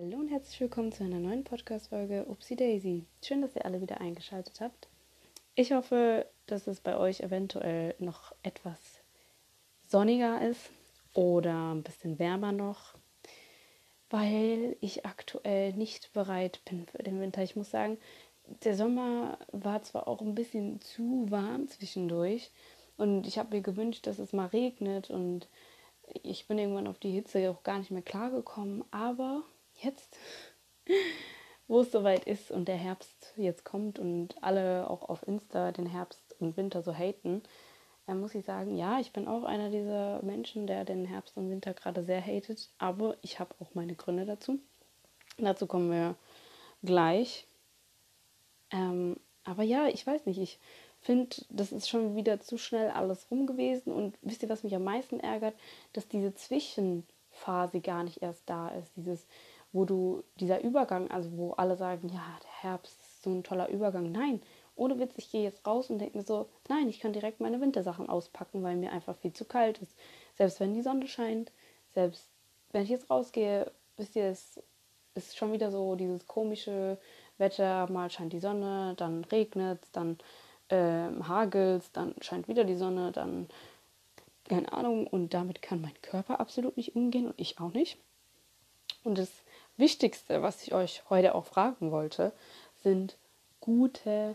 Hallo und herzlich willkommen zu einer neuen Podcast-Folge Upsi Daisy. Schön, dass ihr alle wieder eingeschaltet habt. Ich hoffe, dass es bei euch eventuell noch etwas sonniger ist oder ein bisschen wärmer noch, weil ich aktuell nicht bereit bin für den Winter. Ich muss sagen, der Sommer war zwar auch ein bisschen zu warm zwischendurch und ich habe mir gewünscht, dass es mal regnet und ich bin irgendwann auf die Hitze auch gar nicht mehr klargekommen, aber jetzt, wo es soweit ist und der Herbst jetzt kommt und alle auch auf Insta den Herbst und Winter so haten, dann muss ich sagen, ja, ich bin auch einer dieser Menschen, der den Herbst und Winter gerade sehr hatet, aber ich habe auch meine Gründe dazu. Dazu kommen wir gleich. Ähm, aber ja, ich weiß nicht, ich finde, das ist schon wieder zu schnell alles rum gewesen und wisst ihr, was mich am meisten ärgert, dass diese Zwischenphase gar nicht erst da ist, dieses wo du dieser Übergang, also wo alle sagen, ja, der Herbst ist so ein toller Übergang. Nein, ohne Witz, ich gehe jetzt raus und denke mir so, nein, ich kann direkt meine Wintersachen auspacken, weil mir einfach viel zu kalt ist. Selbst wenn die Sonne scheint, selbst wenn ich jetzt rausgehe, wisst ihr, es ist schon wieder so dieses komische Wetter, mal scheint die Sonne, dann regnet es, dann äh, hagelt es, dann scheint wieder die Sonne, dann keine Ahnung und damit kann mein Körper absolut nicht umgehen und ich auch nicht. Und das Wichtigste, was ich euch heute auch fragen wollte, sind gute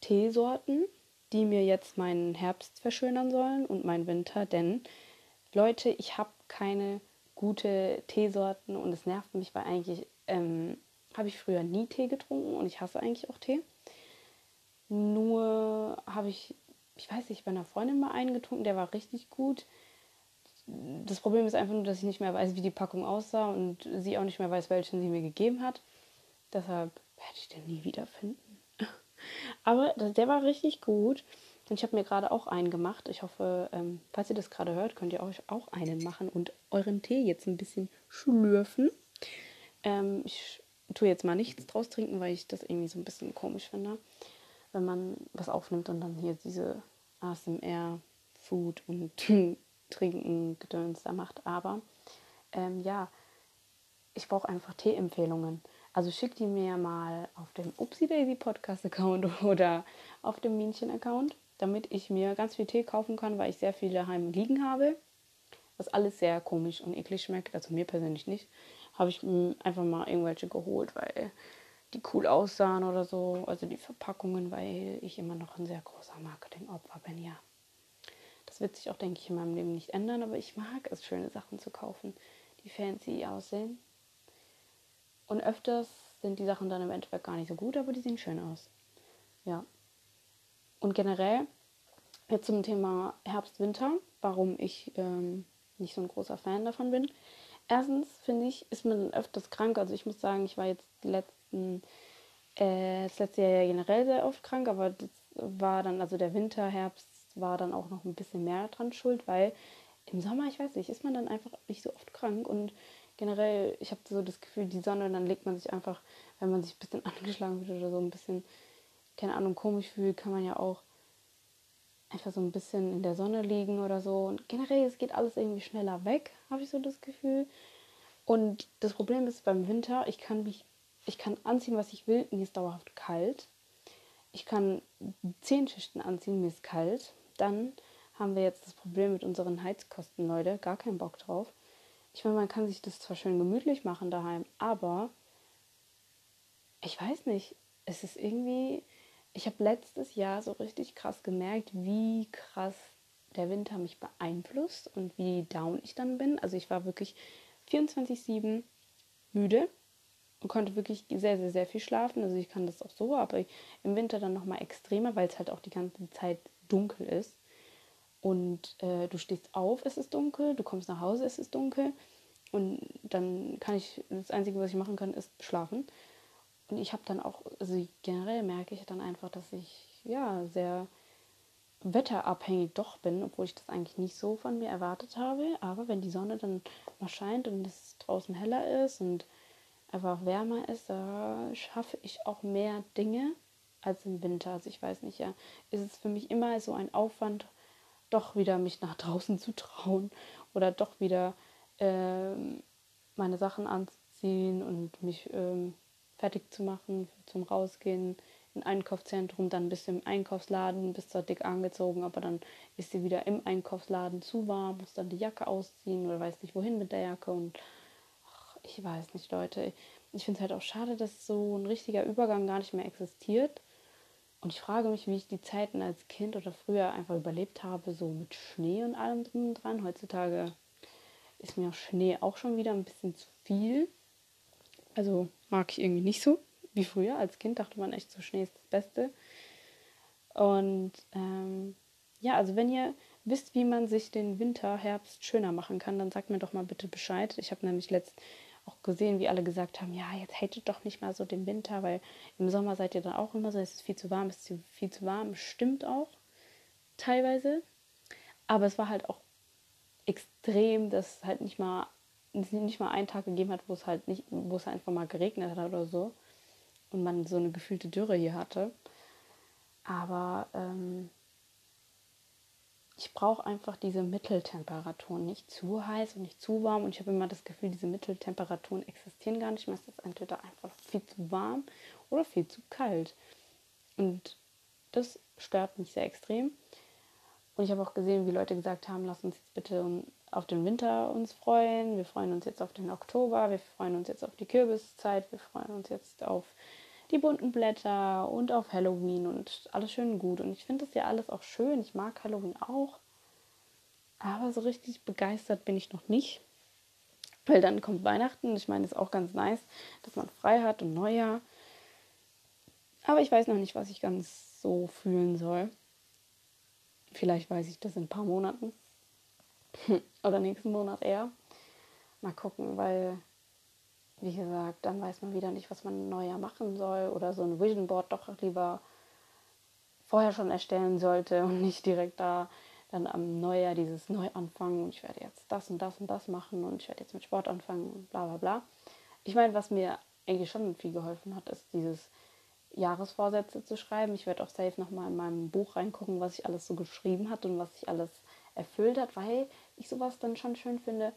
Teesorten, die mir jetzt meinen Herbst verschönern sollen und meinen Winter. Denn Leute, ich habe keine gute Teesorten und es nervt mich, weil eigentlich ähm, habe ich früher nie Tee getrunken und ich hasse eigentlich auch Tee. Nur habe ich, ich weiß nicht, bei einer Freundin mal einen getrunken, der war richtig gut das Problem ist einfach nur, dass ich nicht mehr weiß, wie die Packung aussah und sie auch nicht mehr weiß, welchen sie mir gegeben hat. Deshalb werde ich den nie wiederfinden. Aber der war richtig gut. Und ich habe mir gerade auch einen gemacht. Ich hoffe, ähm, falls ihr das gerade hört, könnt ihr euch auch einen machen und euren Tee jetzt ein bisschen schlürfen. Ähm, ich tue jetzt mal nichts draus trinken, weil ich das irgendwie so ein bisschen komisch finde, wenn man was aufnimmt und dann hier diese ASMR-Food und Trinken Gedöns da macht. Aber ähm, ja, ich brauche einfach Tee-Empfehlungen. Also schickt die mir mal auf dem Upsi Daisy Podcast Account oder auf dem Minchen Account, damit ich mir ganz viel Tee kaufen kann, weil ich sehr viele daheim liegen habe. Was alles sehr komisch und eklig schmeckt, also mir persönlich nicht. Habe ich einfach mal irgendwelche geholt, weil die cool aussahen oder so. Also die Verpackungen, weil ich immer noch ein sehr großer Marketingopfer bin, ja. Das wird sich auch, denke ich, in meinem Leben nicht ändern, aber ich mag es, schöne Sachen zu kaufen, die fancy aussehen. Und öfters sind die Sachen dann im Endeffekt gar nicht so gut, aber die sehen schön aus. Ja. Und generell, jetzt zum Thema Herbst-Winter, warum ich ähm, nicht so ein großer Fan davon bin. Erstens finde ich, ist man öfters krank. Also ich muss sagen, ich war jetzt die letzten, äh, das letzte Jahr ja generell sehr oft krank, aber das war dann, also der Winter, Herbst, war dann auch noch ein bisschen mehr dran schuld, weil im Sommer, ich weiß nicht, ist man dann einfach nicht so oft krank und generell, ich habe so das Gefühl, die Sonne, dann legt man sich einfach, wenn man sich ein bisschen angeschlagen wird oder so ein bisschen, keine Ahnung, komisch fühlt, kann man ja auch einfach so ein bisschen in der Sonne liegen oder so. Und generell, es geht alles irgendwie schneller weg, habe ich so das Gefühl. Und das Problem ist beim Winter, ich kann mich, ich kann anziehen, was ich will, mir ist dauerhaft kalt. Ich kann zehn Schichten anziehen, mir ist kalt dann haben wir jetzt das Problem mit unseren Heizkosten, Leute. Gar keinen Bock drauf. Ich meine, man kann sich das zwar schön gemütlich machen daheim, aber ich weiß nicht. Es ist irgendwie. Ich habe letztes Jahr so richtig krass gemerkt, wie krass der Winter mich beeinflusst und wie down ich dann bin. Also ich war wirklich 24-7 müde und konnte wirklich sehr, sehr, sehr viel schlafen. Also ich kann das auch so, aber im Winter dann nochmal extremer, weil es halt auch die ganze Zeit dunkel ist. Und äh, du stehst auf, es ist dunkel, du kommst nach Hause, es ist dunkel. Und dann kann ich, das Einzige, was ich machen kann, ist schlafen. Und ich habe dann auch, also generell merke ich dann einfach, dass ich ja sehr wetterabhängig doch bin, obwohl ich das eigentlich nicht so von mir erwartet habe. Aber wenn die Sonne dann mal scheint und es draußen heller ist und einfach wärmer ist, da schaffe ich auch mehr Dinge als im Winter. Also ich weiß nicht, ja, ist es für mich immer so ein Aufwand, doch wieder mich nach draußen zu trauen oder doch wieder äh, meine Sachen auszuziehen und mich ähm, fertig zu machen zum Rausgehen im Einkaufszentrum, dann bis im Einkaufsladen, bis zur dick angezogen, aber dann ist sie wieder im Einkaufsladen zu warm, muss dann die Jacke ausziehen oder weiß nicht wohin mit der Jacke und ach, ich weiß nicht, Leute. Ich finde es halt auch schade, dass so ein richtiger Übergang gar nicht mehr existiert. Und ich frage mich, wie ich die Zeiten als Kind oder früher einfach überlebt habe, so mit Schnee und allem drum und dran. Heutzutage ist mir Schnee auch schon wieder ein bisschen zu viel. Also mag ich irgendwie nicht so wie früher. Als Kind dachte man echt, so Schnee ist das Beste. Und ähm, ja, also wenn ihr wisst, wie man sich den Winter, Herbst schöner machen kann, dann sagt mir doch mal bitte Bescheid. Ich habe nämlich letzt auch gesehen, wie alle gesagt haben, ja, jetzt hatet doch nicht mal so den Winter, weil im Sommer seid ihr dann auch immer so, es ist viel zu warm, es ist viel zu warm. Stimmt auch teilweise. Aber es war halt auch extrem, dass es halt nicht mal nicht mal einen Tag gegeben hat, wo es halt nicht, wo es einfach mal geregnet hat oder so und man so eine gefühlte Dürre hier hatte. Aber ähm, ich brauche einfach diese Mitteltemperaturen, nicht zu heiß und nicht zu warm. Und ich habe immer das Gefühl, diese Mitteltemperaturen existieren gar nicht mehr. Es ist entweder einfach viel zu warm oder viel zu kalt. Und das stört mich sehr extrem. Und ich habe auch gesehen, wie Leute gesagt haben, lass uns jetzt bitte auf den Winter uns freuen. Wir freuen uns jetzt auf den Oktober. Wir freuen uns jetzt auf die Kürbiszeit. Wir freuen uns jetzt auf die bunten Blätter und auf Halloween und alles schön gut. Und ich finde das ja alles auch schön. Ich mag Halloween auch. Aber so richtig begeistert bin ich noch nicht. Weil dann kommt Weihnachten. Ich meine, das ist auch ganz nice, dass man frei hat und Neujahr. Aber ich weiß noch nicht, was ich ganz so fühlen soll. Vielleicht weiß ich das in ein paar Monaten. Oder nächsten Monat eher. Mal gucken, weil wie gesagt, dann weiß man wieder nicht, was man neuer machen soll oder so ein Vision Board doch lieber vorher schon erstellen sollte und nicht direkt da dann am Neujahr dieses Neuanfangen und ich werde jetzt das und das und das machen und ich werde jetzt mit Sport anfangen und bla bla bla. Ich meine, was mir eigentlich schon viel geholfen hat, ist dieses Jahresvorsätze zu schreiben. Ich werde auch safe nochmal in meinem Buch reingucken, was ich alles so geschrieben hat und was sich alles erfüllt hat, weil ich sowas dann schon schön finde.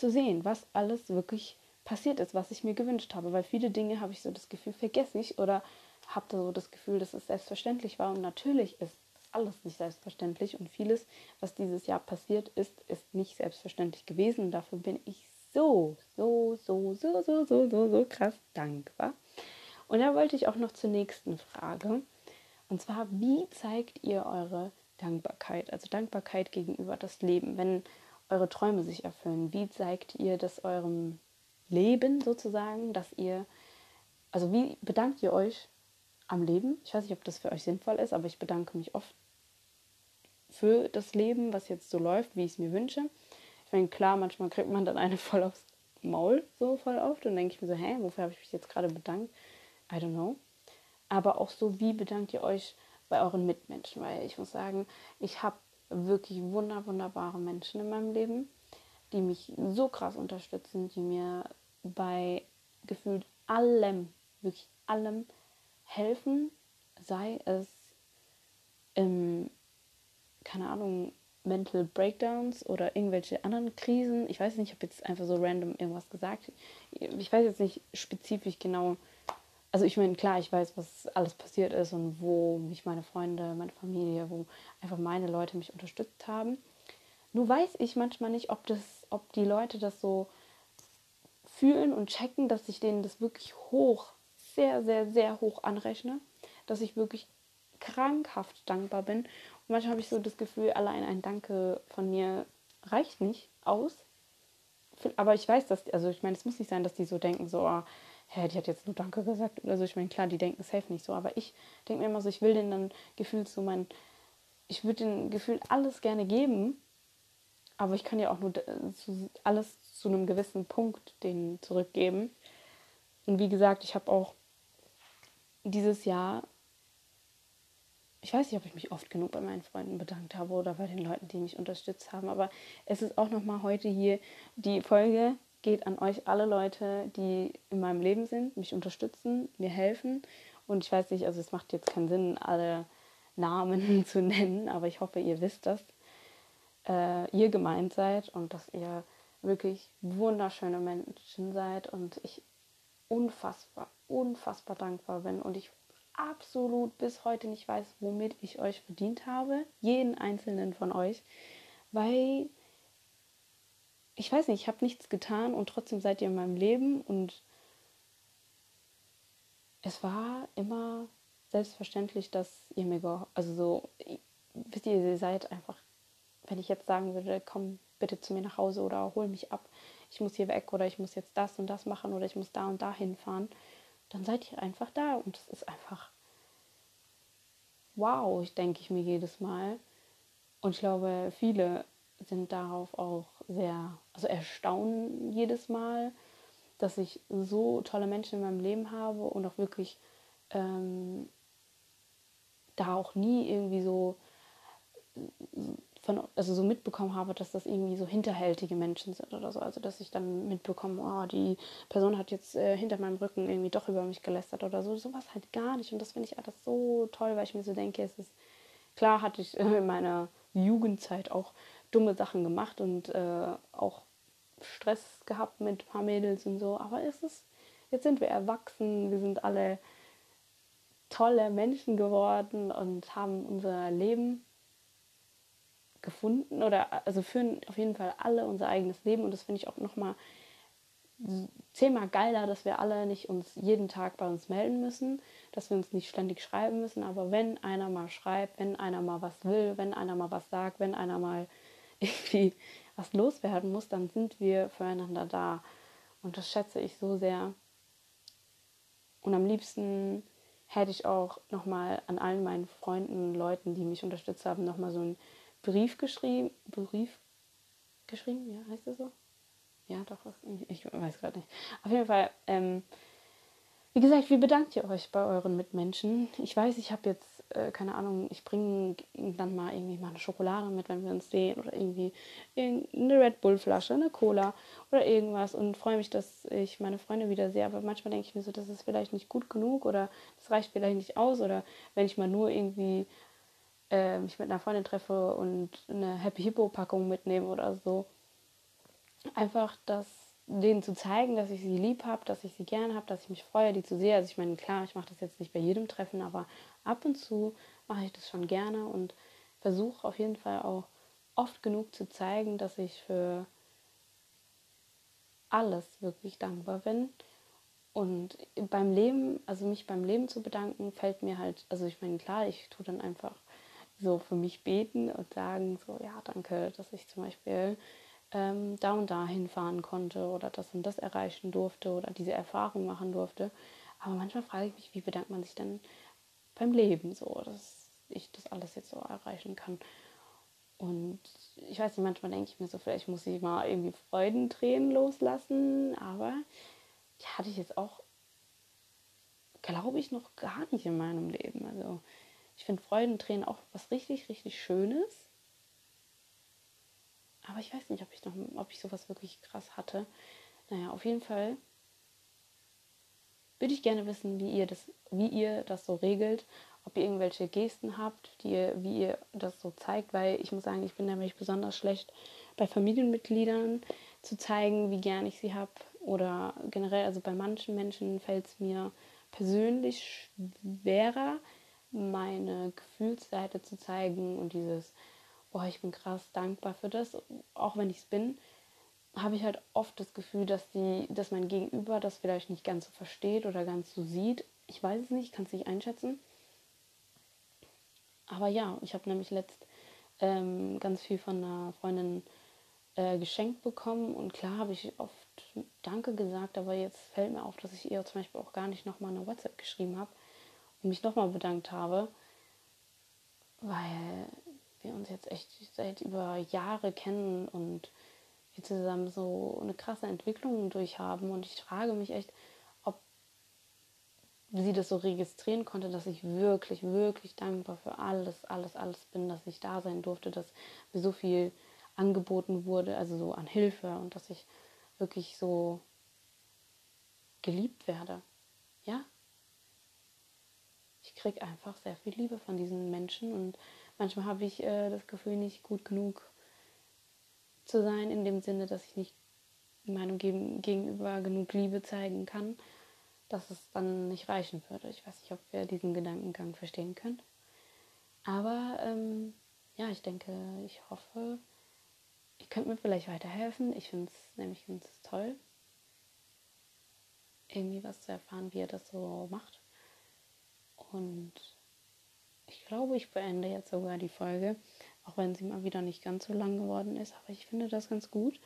Zu sehen, was alles wirklich passiert ist, was ich mir gewünscht habe. Weil viele Dinge habe ich so das Gefühl, vergesse ich oder habe so das Gefühl, dass es selbstverständlich war. Und natürlich ist alles nicht selbstverständlich und vieles, was dieses Jahr passiert ist, ist nicht selbstverständlich gewesen. Und dafür bin ich so, so, so, so, so, so, so, so krass dankbar. Und da wollte ich auch noch zur nächsten Frage. Und zwar, wie zeigt ihr eure Dankbarkeit? Also Dankbarkeit gegenüber das Leben. Wenn eure Träume sich erfüllen? Wie zeigt ihr das eurem Leben sozusagen, dass ihr, also wie bedankt ihr euch am Leben? Ich weiß nicht, ob das für euch sinnvoll ist, aber ich bedanke mich oft für das Leben, was jetzt so läuft, wie ich es mir wünsche. Ich meine, klar, manchmal kriegt man dann eine voll aufs Maul, so voll oft, und denke ich mir so, hä, wofür habe ich mich jetzt gerade bedankt? I don't know. Aber auch so, wie bedankt ihr euch bei euren Mitmenschen? Weil ich muss sagen, ich habe wirklich wunder, wunderbare Menschen in meinem Leben, die mich so krass unterstützen, die mir bei gefühlt allem, wirklich allem helfen, sei es im, keine Ahnung, Mental Breakdowns oder irgendwelche anderen Krisen. Ich weiß nicht, ich habe jetzt einfach so random irgendwas gesagt. Ich weiß jetzt nicht spezifisch genau, also ich meine, klar, ich weiß, was alles passiert ist und wo mich meine Freunde, meine Familie, wo einfach meine Leute mich unterstützt haben. Nur weiß ich manchmal nicht, ob das, ob die Leute das so fühlen und checken, dass ich denen das wirklich hoch, sehr, sehr, sehr hoch anrechne, dass ich wirklich krankhaft dankbar bin. Und manchmal habe ich so das Gefühl, allein ein Danke von mir reicht nicht aus. Aber ich weiß, dass, also ich meine, es muss nicht sein, dass die so denken, so, oh, hä, die hat jetzt nur Danke gesagt oder so. Ich meine, klar, die denken safe nicht so, aber ich denke mir immer so, ich will denen dann gefühlt so mein, ich würde den Gefühl alles gerne geben, aber ich kann ja auch nur alles zu einem gewissen Punkt denen zurückgeben. Und wie gesagt, ich habe auch dieses Jahr, ich weiß nicht, ob ich mich oft genug bei meinen Freunden bedankt habe oder bei den Leuten, die mich unterstützt haben, aber es ist auch nochmal heute hier die Folge geht an euch alle Leute, die in meinem Leben sind, mich unterstützen, mir helfen. Und ich weiß nicht, also es macht jetzt keinen Sinn, alle Namen zu nennen, aber ich hoffe, ihr wisst, dass äh, ihr gemeint seid und dass ihr wirklich wunderschöne Menschen seid und ich unfassbar, unfassbar dankbar bin und ich absolut bis heute nicht weiß, womit ich euch verdient habe, jeden einzelnen von euch, weil ich weiß nicht, ich habe nichts getan und trotzdem seid ihr in meinem Leben und es war immer selbstverständlich, dass ihr mir, also so, wisst ihr, ihr seid einfach, wenn ich jetzt sagen würde, komm bitte zu mir nach Hause oder hol mich ab, ich muss hier weg oder ich muss jetzt das und das machen oder ich muss da und da hinfahren, dann seid ihr einfach da und es ist einfach wow, ich denke ich mir jedes Mal. Und ich glaube, viele sind darauf auch sehr, also erstaunen jedes Mal, dass ich so tolle Menschen in meinem Leben habe und auch wirklich ähm, da auch nie irgendwie so von, also so mitbekommen habe, dass das irgendwie so hinterhältige Menschen sind oder so. Also dass ich dann mitbekomme, oh, die Person hat jetzt äh, hinter meinem Rücken irgendwie doch über mich gelästert oder so. Sowas halt gar nicht. Und das finde ich alles so toll, weil ich mir so denke, es ist klar, hatte ich äh, in meiner Jugendzeit auch dumme Sachen gemacht und äh, auch Stress gehabt mit ein paar Mädels und so. Aber es ist, jetzt sind wir erwachsen, wir sind alle tolle Menschen geworden und haben unser Leben gefunden oder also führen auf jeden Fall alle unser eigenes Leben und das finde ich auch nochmal zehnmal geiler, dass wir alle nicht uns jeden Tag bei uns melden müssen, dass wir uns nicht ständig schreiben müssen, aber wenn einer mal schreibt, wenn einer mal was will, wenn einer mal was sagt, wenn einer mal irgendwie was loswerden muss, dann sind wir füreinander da und das schätze ich so sehr. Und am liebsten hätte ich auch nochmal an allen meinen Freunden, Leuten, die mich unterstützt haben, nochmal so ein Brief geschrieben. Brief geschrieben, ja, heißt das so? Ja, doch, ich weiß gerade nicht. Auf jeden Fall, ähm, wie gesagt, wie bedankt ihr euch bei euren Mitmenschen? Ich weiß, ich habe jetzt äh, keine Ahnung, ich bringe dann mal irgendwie mal eine Schokolade mit, wenn wir uns sehen oder irgendwie eine Red Bull Flasche, eine Cola oder irgendwas und freue mich, dass ich meine Freunde wieder sehe. Aber manchmal denke ich mir so, das ist vielleicht nicht gut genug oder das reicht vielleicht nicht aus oder wenn ich mal nur irgendwie äh, mich mit einer Freundin treffe und eine Happy Hippo Packung mitnehme oder so. Einfach das denen zu zeigen, dass ich sie lieb habe, dass ich sie gern habe, dass ich mich freue, die zu sehen. Also ich meine, klar, ich mache das jetzt nicht bei jedem Treffen, aber ab und zu mache ich das schon gerne und versuche auf jeden Fall auch oft genug zu zeigen, dass ich für alles wirklich dankbar bin. Und beim Leben, also mich beim Leben zu bedanken, fällt mir halt, also ich meine, klar, ich tue dann einfach so für mich beten und sagen, so, ja, danke, dass ich zum Beispiel ähm, da und da hinfahren konnte oder das und das erreichen durfte oder diese Erfahrung machen durfte. Aber manchmal frage ich mich, wie bedankt man sich dann beim Leben so, dass ich das alles jetzt so erreichen kann. Und ich weiß nicht, manchmal denke ich mir so, vielleicht muss ich mal irgendwie Freudentränen loslassen, aber die hatte ich jetzt auch, glaube ich, noch gar nicht in meinem Leben. Also ich finde Freudentränen auch was richtig, richtig Schönes. Aber ich weiß nicht, ob ich noch, ob ich sowas wirklich krass hatte. Naja, auf jeden Fall würde ich gerne wissen, wie ihr das, wie ihr das so regelt, ob ihr irgendwelche Gesten habt, die ihr, wie ihr das so zeigt, weil ich muss sagen, ich bin nämlich besonders schlecht bei Familienmitgliedern zu zeigen, wie gern ich sie habe. Oder generell, also bei manchen Menschen fällt es mir persönlich schwerer, meine Gefühlsseite zu zeigen und dieses boah, ich bin krass dankbar für das, auch wenn ich es bin, habe ich halt oft das Gefühl, dass die, dass mein Gegenüber das vielleicht nicht ganz so versteht oder ganz so sieht. Ich weiß es nicht, kann es nicht einschätzen. Aber ja, ich habe nämlich letzt ähm, ganz viel von einer Freundin äh, geschenkt bekommen und klar habe ich oft Danke gesagt, aber jetzt fällt mir auf, dass ich ihr zum Beispiel auch gar nicht nochmal eine WhatsApp geschrieben habe und mich nochmal bedankt habe, weil wir uns jetzt echt seit über Jahre kennen und wir zusammen so eine krasse Entwicklung durchhaben. Und ich frage mich echt, ob sie das so registrieren konnte, dass ich wirklich, wirklich dankbar für alles, alles, alles bin, dass ich da sein durfte, dass mir so viel angeboten wurde, also so an Hilfe und dass ich wirklich so geliebt werde. Ja? Ich kriege einfach sehr viel Liebe von diesen Menschen und manchmal habe ich äh, das Gefühl, nicht gut genug zu sein, in dem Sinne, dass ich nicht meinem Gegenüber genug Liebe zeigen kann, dass es dann nicht reichen würde. Ich weiß nicht, ob wir diesen Gedankengang verstehen können. Aber ähm, ja, ich denke, ich hoffe, ihr könnt mir vielleicht weiterhelfen. Ich finde es nämlich ganz toll, irgendwie was zu erfahren, wie ihr das so macht. Und ich glaube, ich beende jetzt sogar die Folge, auch wenn sie mal wieder nicht ganz so lang geworden ist. Aber ich finde das ganz gut.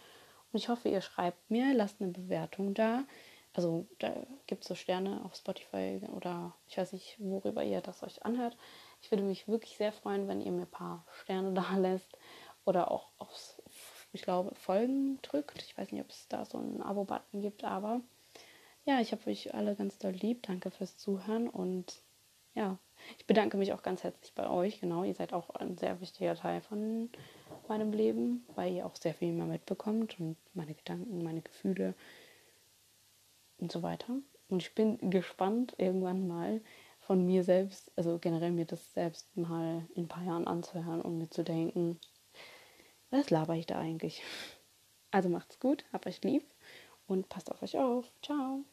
Und ich hoffe, ihr schreibt mir, lasst eine Bewertung da. Also da gibt es so Sterne auf Spotify oder ich weiß nicht, worüber ihr das euch anhört. Ich würde mich wirklich sehr freuen, wenn ihr mir ein paar Sterne da lässt oder auch aufs, ich glaube, Folgen drückt. Ich weiß nicht, ob es da so einen Abo-Button gibt, aber ja, ich habe euch alle ganz doll lieb. Danke fürs Zuhören und ja, ich bedanke mich auch ganz herzlich bei euch. Genau, ihr seid auch ein sehr wichtiger Teil von meinem Leben, weil ihr auch sehr viel mehr mitbekommt und meine Gedanken, meine Gefühle und so weiter. Und ich bin gespannt, irgendwann mal von mir selbst, also generell mir das selbst mal in ein paar Jahren anzuhören und mir zu denken, was laber ich da eigentlich? Also macht's gut, habt euch lieb und passt auf euch auf. Ciao.